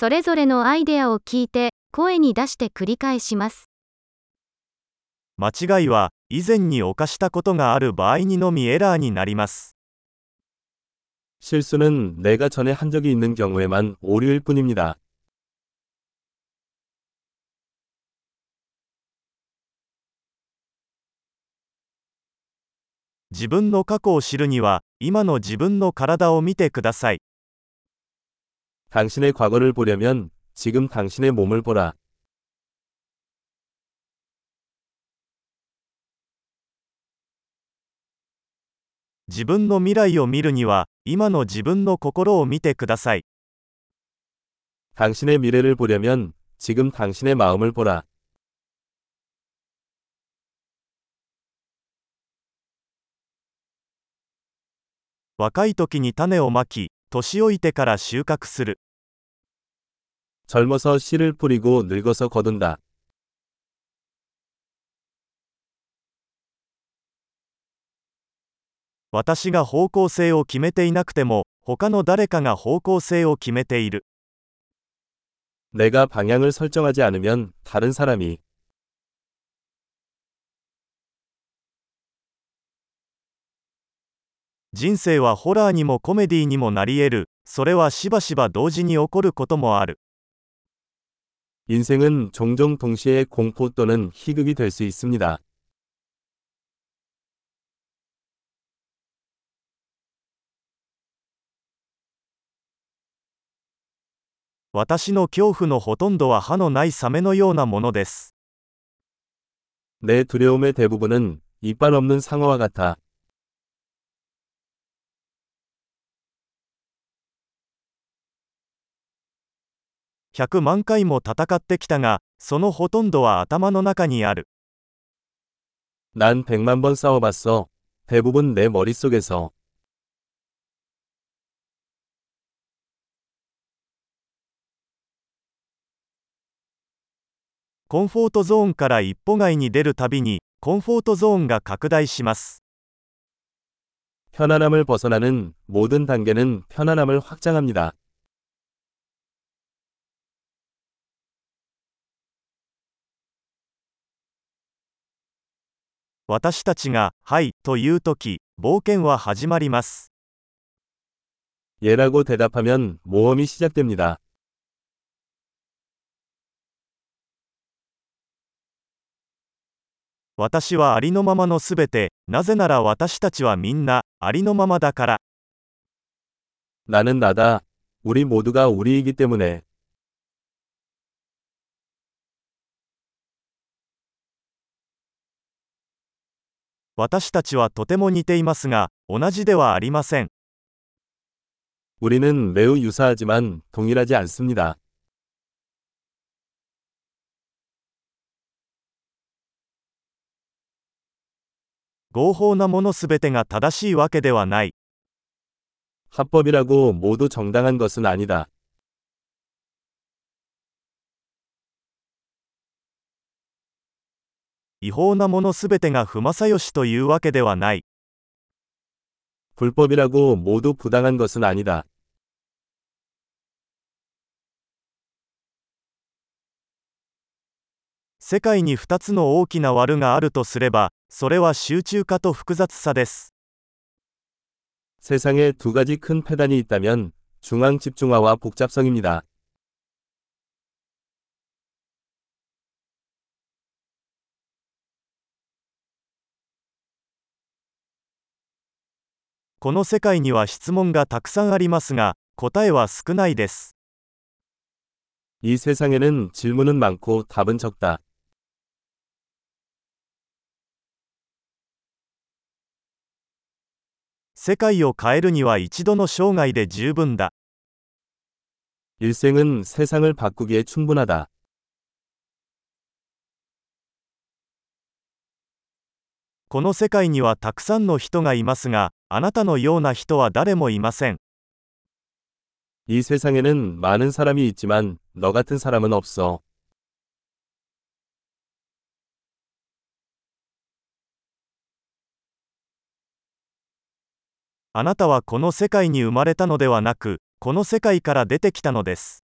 それぞれのアイデアを聞いて、声に出して繰り返します。間違いは以前に犯したことがある場合にのみエラーになります。 실수는 내가 전에 한 적이 있는 경우에만 오류일 뿐입니다. 自分の過去を知るには、今の自分の体を見てください。 당신의 과거를 보려면 지금 당신의 몸을 보라. 自分の未来を見るには、今の自分の心を見てください。 당신의 미래를 보려면 지금 당신의 마음을 보라. 若い時に種をまき、 年老いてから収穫する。 젊어서 씨를 뿌리고 늙어서 거둔다. 私が方向性を決めていなくても、他の誰かが方向性を決めている。 내가 방향을 설정하지 않으면 다른 사람이 人生はホラーにもコメディにもなり得る。それはしばしば同時に起こることもある。 인생은 종종 동시에 공포 또는 희극이 될 수 있습니다. 私の恐怖のほとんどは歯のないサメのようなものです。 내 두려움의 대부분은 이빨 없는 상어와 같아. 100万回も戦ってきたが、そのほとんどは頭の中にある。 난 백만 번 싸워봤어. 대부분 내 머릿속에서. コンフォートゾーンから一歩外に出るたびに、コンフォートゾーンが拡大します。 편안함을 벗어나는 모든 단계는 편안함을 확장합니다. 私たちが、はい、というとき、冒険は始まります。 예라고 대답하면 모험이 시작됩니다. 私はありのままのすべて、なぜなら私たちはみんな、ありのままだから。 나는 나다. 우리 모두가 우리이기 때문에. 私たちはとても似ていますが、同じではありません。 우리는 매우 유사하지만 동일하지 않습니다. 合法なものすべてが正しいわけではない。 합법이라고 모두 정당한 것은 아니다. 違法なものすべてが不正義というわけではない。 불법이라고 모두 부당한 것은 아니다. 世界に2つの大きな悪があるとすれば、それは集中化と複雑さです。 세상에 두 가지 큰 폐단이 있다면 중앙 집중화와 복잡성입니다. この世界には質問がたくさんありますが、答えは少ないです。 이 세상에는 질문은 많고 답은 적다. 世界を変えるには一度の生涯で十分だ。 일생은 세상을 바꾸기에 충분하다. この世界にはたくさんの人がいますが、 あなたのような人は誰もいません。 이 세상에는 많은 사람이 있지만 너 같은 사람은 없어. あなたはこの世界に生まれたのではなく、この世界から出てきたのです。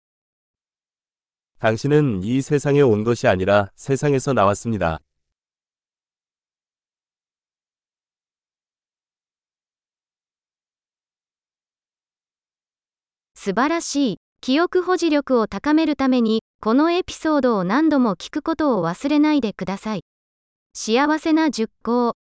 당신은 이 세상에 온 것이 아니라 세상에서 나왔습니다. 素晴らしい。記憶保持力を高めるために、このエピソードを何度も聞くことを忘れないでください。幸せな熟考。